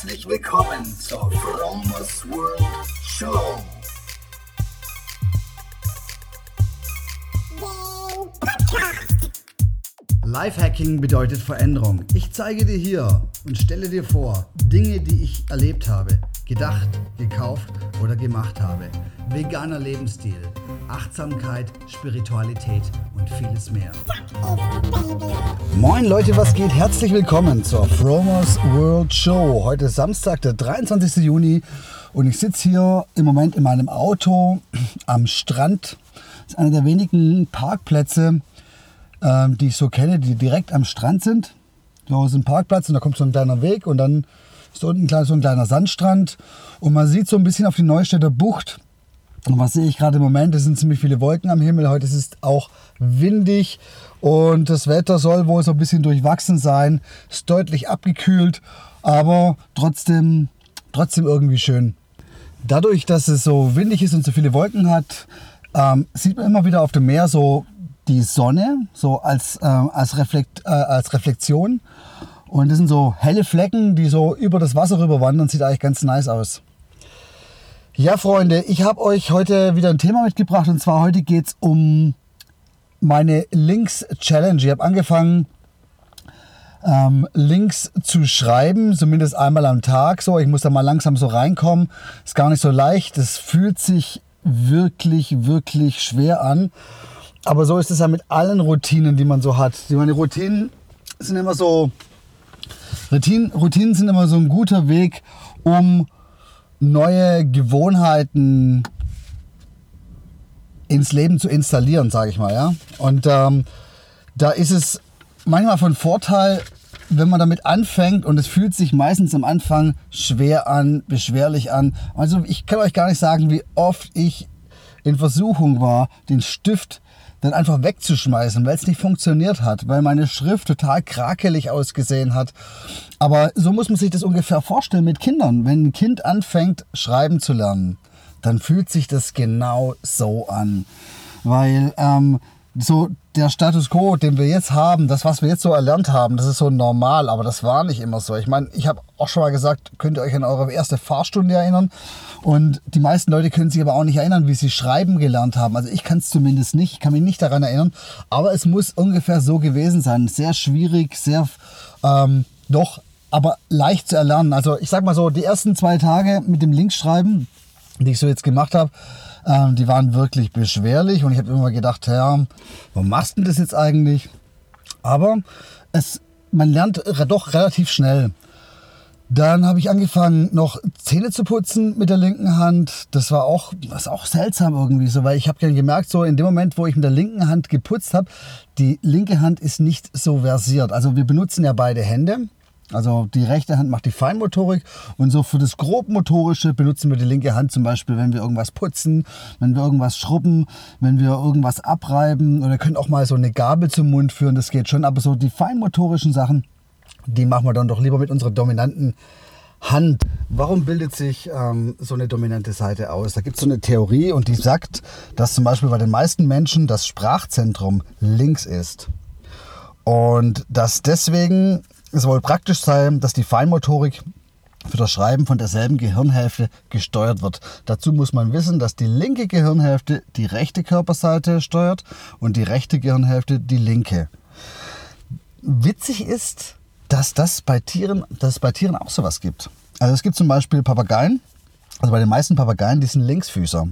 Herzlich willkommen zur Fromers World Show. Lifehacking bedeutet Veränderung. Ich zeige dir hier und stelle dir vor Dinge, die ich erlebt habe, gedacht, gekauft oder gemacht habe. Veganer Lebensstil, Achtsamkeit, Spiritualität und vieles mehr. Moin Leute, was geht? Herzlich willkommen zur Fromers World Show. Heute ist Samstag, der 23. Juni und ich sitze hier im Moment in meinem Auto am Strand. Das ist einer der wenigen Parkplätze, ähm, die ich so kenne, die direkt am Strand sind. Da ist ein Parkplatz und da kommt so ein kleiner Weg und dann ist unten so ein kleiner Sandstrand und man sieht so ein bisschen auf die Neustädter Bucht. Und was sehe ich gerade im Moment? Es sind ziemlich viele Wolken am Himmel. Heute ist es auch windig und das Wetter soll wohl so ein bisschen durchwachsen sein. Ist deutlich abgekühlt, aber trotzdem, trotzdem irgendwie schön. Dadurch, dass es so windig ist und so viele Wolken hat, ähm, sieht man immer wieder auf dem Meer so die Sonne, so als, äh, als, Reflekt, äh, als Reflexion. Und das sind so helle Flecken, die so über das Wasser rüber wandern. Sieht eigentlich ganz nice aus. Ja, Freunde, ich habe euch heute wieder ein Thema mitgebracht. Und zwar heute geht es um meine Links-Challenge. Ich habe angefangen, ähm, Links zu schreiben, zumindest einmal am Tag. So, ich muss da mal langsam so reinkommen. Ist gar nicht so leicht. Es fühlt sich wirklich, wirklich schwer an. Aber so ist es ja mit allen Routinen, die man so hat. Meine Routinen sind immer so, Routinen, Routinen sind immer so ein guter Weg, um neue Gewohnheiten ins Leben zu installieren, sage ich mal. Ja? Und ähm, da ist es manchmal von Vorteil, wenn man damit anfängt und es fühlt sich meistens am Anfang schwer an, beschwerlich an. Also ich kann euch gar nicht sagen, wie oft ich in Versuchung war, den Stift dann einfach wegzuschmeißen, weil es nicht funktioniert hat, weil meine Schrift total krakelig ausgesehen hat. Aber so muss man sich das ungefähr vorstellen mit Kindern. Wenn ein Kind anfängt, schreiben zu lernen, dann fühlt sich das genau so an. Weil ähm, so der Status quo, den wir jetzt haben, das, was wir jetzt so erlernt haben, das ist so normal, aber das war nicht immer so. Ich meine, ich habe auch schon mal gesagt, könnt ihr euch an eure erste Fahrstunde erinnern? Und die meisten Leute können sich aber auch nicht erinnern, wie sie schreiben gelernt haben. Also ich kann es zumindest nicht, ich kann mich nicht daran erinnern, aber es muss ungefähr so gewesen sein. Sehr schwierig, sehr ähm, doch, aber leicht zu erlernen. Also ich sag mal so, die ersten zwei Tage mit dem Linkschreiben, die ich so jetzt gemacht habe, ähm, die waren wirklich beschwerlich und ich habe immer gedacht, ja, warum machst du das jetzt eigentlich? Aber es, man lernt doch relativ schnell. Dann habe ich angefangen, noch Zähne zu putzen mit der linken Hand. Das war auch, das auch seltsam irgendwie so, weil ich habe gemerkt, so in dem Moment, wo ich mit der linken Hand geputzt habe, die linke Hand ist nicht so versiert. Also wir benutzen ja beide Hände. Also die rechte Hand macht die Feinmotorik und so für das Grobmotorische benutzen wir die linke Hand zum Beispiel, wenn wir irgendwas putzen, wenn wir irgendwas schrubben, wenn wir irgendwas abreiben oder können auch mal so eine Gabel zum Mund führen, das geht schon. Aber so die feinmotorischen Sachen, die machen wir dann doch lieber mit unserer dominanten Hand. Warum bildet sich ähm, so eine dominante Seite aus? Da gibt es so eine Theorie und die sagt, dass zum Beispiel bei den meisten Menschen das Sprachzentrum links ist. Und dass deswegen es wohl praktisch sei, dass die Feinmotorik für das Schreiben von derselben Gehirnhälfte gesteuert wird. Dazu muss man wissen, dass die linke Gehirnhälfte die rechte Körperseite steuert und die rechte Gehirnhälfte die linke. Witzig ist, dass das bei Tieren, dass es bei Tieren auch sowas gibt. Also es gibt zum Beispiel Papageien, also bei den meisten Papageien, die sind Linksfüßer.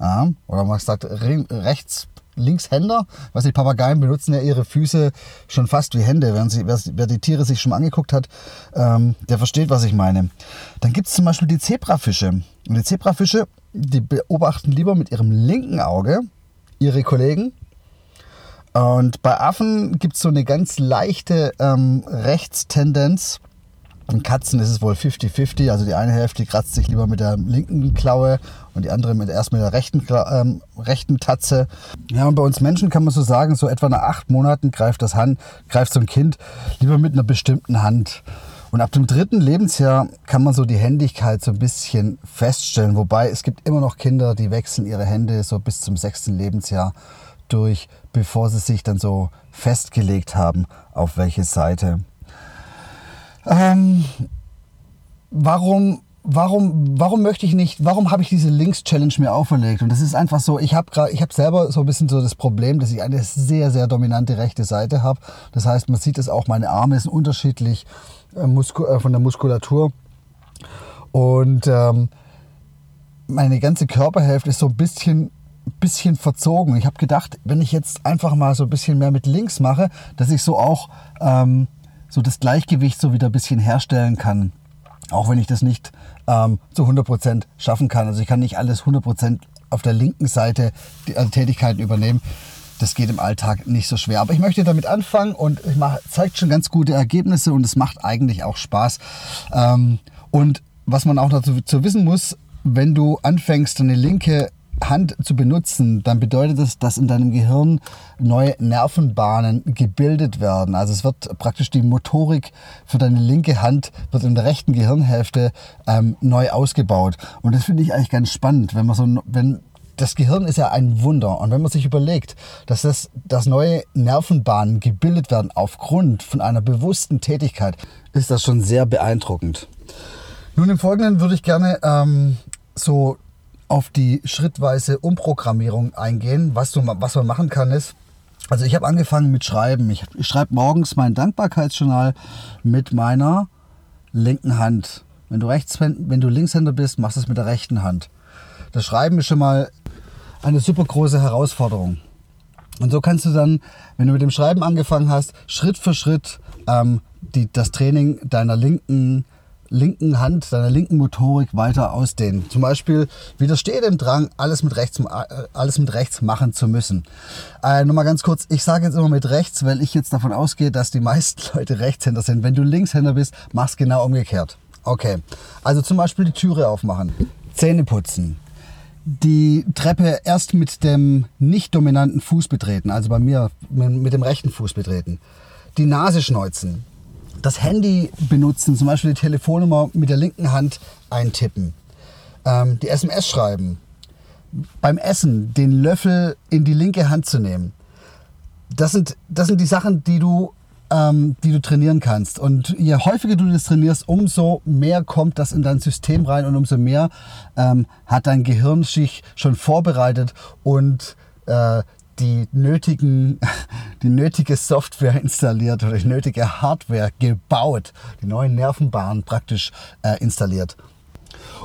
Ja, oder man sagt rechts Linkshänder. Was die Papageien benutzen ja ihre Füße schon fast wie Hände. Wer, sie, wer, wer die Tiere sich schon mal angeguckt hat, ähm, der versteht, was ich meine. Dann gibt es zum Beispiel die Zebrafische. Und die Zebrafische, die beobachten lieber mit ihrem linken Auge ihre Kollegen. Und bei Affen gibt es so eine ganz leichte ähm, Rechtstendenz. In Katzen ist es wohl 50-50, also die eine Hälfte kratzt sich lieber mit der linken Klaue und die andere mit, erst mit der rechten, ähm, rechten Tatze. Ja, und bei uns Menschen kann man so sagen, so etwa nach acht Monaten greift das Hand, greift so ein Kind lieber mit einer bestimmten Hand. Und ab dem dritten Lebensjahr kann man so die Händigkeit so ein bisschen feststellen. Wobei es gibt immer noch Kinder, die wechseln ihre Hände so bis zum sechsten Lebensjahr durch, bevor sie sich dann so festgelegt haben, auf welche Seite. Ähm, warum, warum, warum möchte ich nicht, warum habe ich diese Links-Challenge mir auferlegt? Und das ist einfach so, ich habe gerade, ich habe selber so ein bisschen so das Problem, dass ich eine sehr, sehr dominante rechte Seite habe. Das heißt, man sieht es auch, meine Arme sind unterschiedlich äh, äh, von der Muskulatur. Und ähm, meine ganze Körperhälfte ist so ein bisschen bisschen verzogen. Ich habe gedacht, wenn ich jetzt einfach mal so ein bisschen mehr mit links mache, dass ich so auch ähm, so das Gleichgewicht so wieder ein bisschen herstellen kann. Auch wenn ich das nicht ähm, zu 100% schaffen kann. Also ich kann nicht alles 100% auf der linken Seite die also Tätigkeiten übernehmen. Das geht im Alltag nicht so schwer. Aber ich möchte damit anfangen und ich mache, zeigt schon ganz gute Ergebnisse und es macht eigentlich auch Spaß. Ähm, und was man auch dazu zu wissen muss, wenn du anfängst, eine linke Hand zu benutzen, dann bedeutet das, dass in deinem Gehirn neue Nervenbahnen gebildet werden. Also es wird praktisch die Motorik für deine linke Hand wird in der rechten Gehirnhälfte ähm, neu ausgebaut. Und das finde ich eigentlich ganz spannend, wenn man so, wenn das Gehirn ist ja ein Wunder. Und wenn man sich überlegt, dass, das, dass neue Nervenbahnen gebildet werden aufgrund von einer bewussten Tätigkeit, ist das schon sehr beeindruckend. Nun im Folgenden würde ich gerne ähm, so auf die schrittweise Umprogrammierung eingehen. Was, du, was man machen kann ist, also ich habe angefangen mit Schreiben. Ich, ich schreibe morgens mein Dankbarkeitsjournal mit meiner linken Hand. Wenn du, Rechts, wenn du Linkshänder bist, machst du es mit der rechten Hand. Das Schreiben ist schon mal eine super große Herausforderung. Und so kannst du dann, wenn du mit dem Schreiben angefangen hast, Schritt für Schritt ähm, die, das Training deiner linken linken Hand, deiner linken Motorik weiter ausdehnen. Zum Beispiel widerstehe dem Drang, alles mit rechts, äh, alles mit rechts machen zu müssen. Äh, Nochmal ganz kurz, ich sage jetzt immer mit rechts, weil ich jetzt davon ausgehe, dass die meisten Leute Rechtshänder sind. Wenn du Linkshänder bist, mach's genau umgekehrt. Okay, also zum Beispiel die Türe aufmachen, Zähne putzen, die Treppe erst mit dem nicht dominanten Fuß betreten, also bei mir mit dem rechten Fuß betreten, die Nase schneuzen, das Handy benutzen, zum Beispiel die Telefonnummer mit der linken Hand eintippen, ähm, die SMS schreiben, beim Essen den Löffel in die linke Hand zu nehmen. Das sind, das sind die Sachen, die du, ähm, die du trainieren kannst. Und je häufiger du das trainierst, umso mehr kommt das in dein System rein und umso mehr ähm, hat dein Gehirn sich schon vorbereitet und äh, die nötigen, die nötige Software installiert oder die nötige Hardware gebaut, die neuen Nervenbahnen praktisch äh, installiert.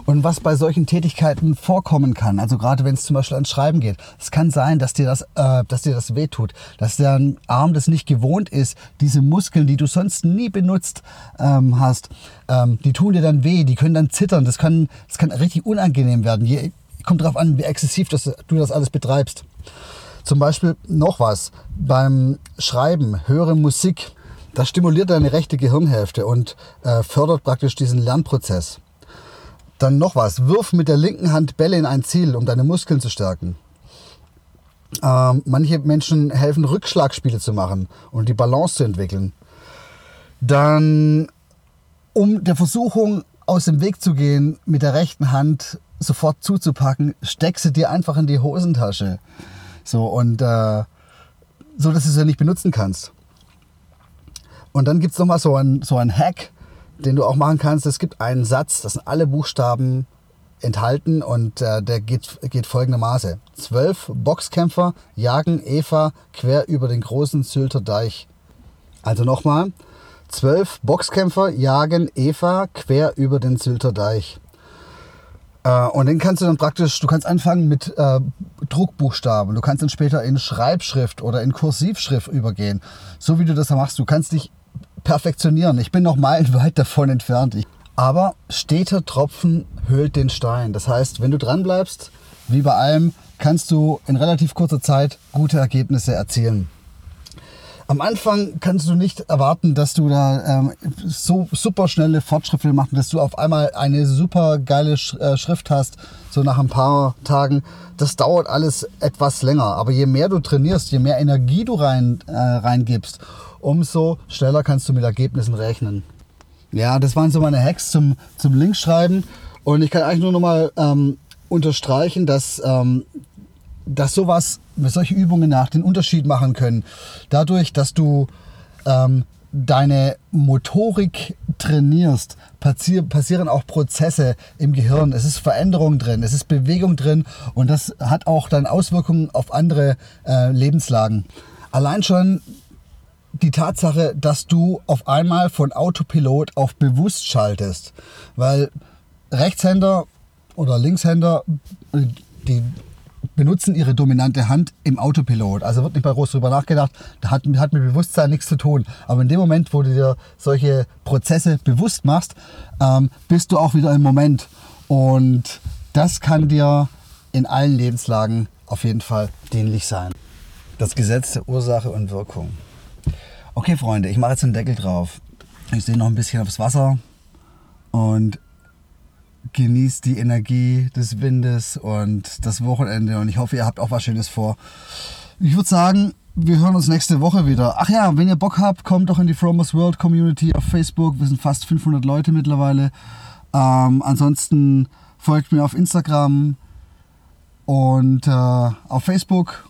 Und was bei solchen Tätigkeiten vorkommen kann, also gerade wenn es zum Beispiel ans Schreiben geht, es kann sein, dass dir das, äh, dass dir das wehtut, dass dein Arm das nicht gewohnt ist, diese Muskeln, die du sonst nie benutzt ähm, hast, ähm, die tun dir dann weh, die können dann zittern, das kann, das kann richtig unangenehm werden. Je, kommt darauf an, wie exzessiv das, du das alles betreibst. Zum Beispiel noch was, beim Schreiben, höre Musik, das stimuliert deine rechte Gehirnhälfte und äh, fördert praktisch diesen Lernprozess. Dann noch was, wirf mit der linken Hand Bälle in ein Ziel, um deine Muskeln zu stärken. Ähm, manche Menschen helfen, Rückschlagspiele zu machen und die Balance zu entwickeln. Dann, um der Versuchung aus dem Weg zu gehen, mit der rechten Hand sofort zuzupacken, steck sie dir einfach in die Hosentasche. So, und äh, so, dass du sie nicht benutzen kannst. Und dann gibt es nochmal so ein, so Hack, den du auch machen kannst. Es gibt einen Satz, das sind alle Buchstaben enthalten und äh, der geht, geht folgendermaßen. Zwölf Boxkämpfer jagen Eva quer über den großen Sylter Deich. Also nochmal. Zwölf Boxkämpfer jagen Eva quer über den Sylter Deich. Äh, und den kannst du dann praktisch, du kannst anfangen mit äh, Druckbuchstaben, du kannst dann später in Schreibschrift oder in Kursivschrift übergehen. So wie du das machst, du kannst dich perfektionieren. Ich bin noch meilenweit davon entfernt. Aber steter Tropfen höhlt den Stein. Das heißt, wenn du dran bleibst, wie bei allem, kannst du in relativ kurzer Zeit gute Ergebnisse erzielen. Am Anfang kannst du nicht erwarten, dass du da ähm, so super schnelle Fortschritte machst, dass du auf einmal eine super geile Sch äh, Schrift hast, so nach ein paar Tagen. Das dauert alles etwas länger. Aber je mehr du trainierst, je mehr Energie du rein, äh, reingibst, umso schneller kannst du mit Ergebnissen rechnen. Ja, das waren so meine Hacks zum, zum Linkschreiben. Und ich kann eigentlich nur noch mal ähm, unterstreichen, dass ähm, dass sowas, solche Übungen nach den Unterschied machen können. Dadurch, dass du ähm, deine Motorik trainierst, passier passieren auch Prozesse im Gehirn. Es ist Veränderung drin, es ist Bewegung drin und das hat auch dann Auswirkungen auf andere äh, Lebenslagen. Allein schon die Tatsache, dass du auf einmal von Autopilot auf bewusst schaltest, weil Rechtshänder oder Linkshänder, die benutzen ihre dominante Hand im Autopilot. Also wird nicht mal groß drüber nachgedacht, da hat, hat mit Bewusstsein nichts zu tun. Aber in dem Moment, wo du dir solche Prozesse bewusst machst, ähm, bist du auch wieder im Moment. Und das kann dir in allen Lebenslagen auf jeden Fall dienlich sein. Das Gesetz der Ursache und Wirkung. Okay, Freunde, ich mache jetzt den Deckel drauf. Ich sehe noch ein bisschen aufs Wasser und genießt die Energie des Windes und das Wochenende und ich hoffe, ihr habt auch was Schönes vor. Ich würde sagen, wir hören uns nächste Woche wieder. Ach ja, wenn ihr Bock habt, kommt doch in die Fromers World Community auf Facebook. Wir sind fast 500 Leute mittlerweile. Ähm, ansonsten folgt mir auf Instagram und äh, auf Facebook.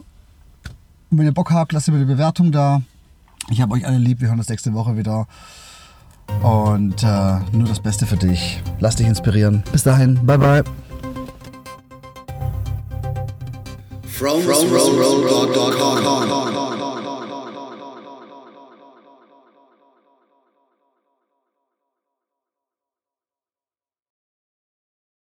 Und wenn ihr Bock habt, lasst mir eine Bewertung da. Ich habe euch alle lieb. Wir hören uns nächste Woche wieder. Und äh, nur das Beste für dich. Lass dich inspirieren. Bis dahin. Bye, bye. From, from, from, from, from, from, from, from,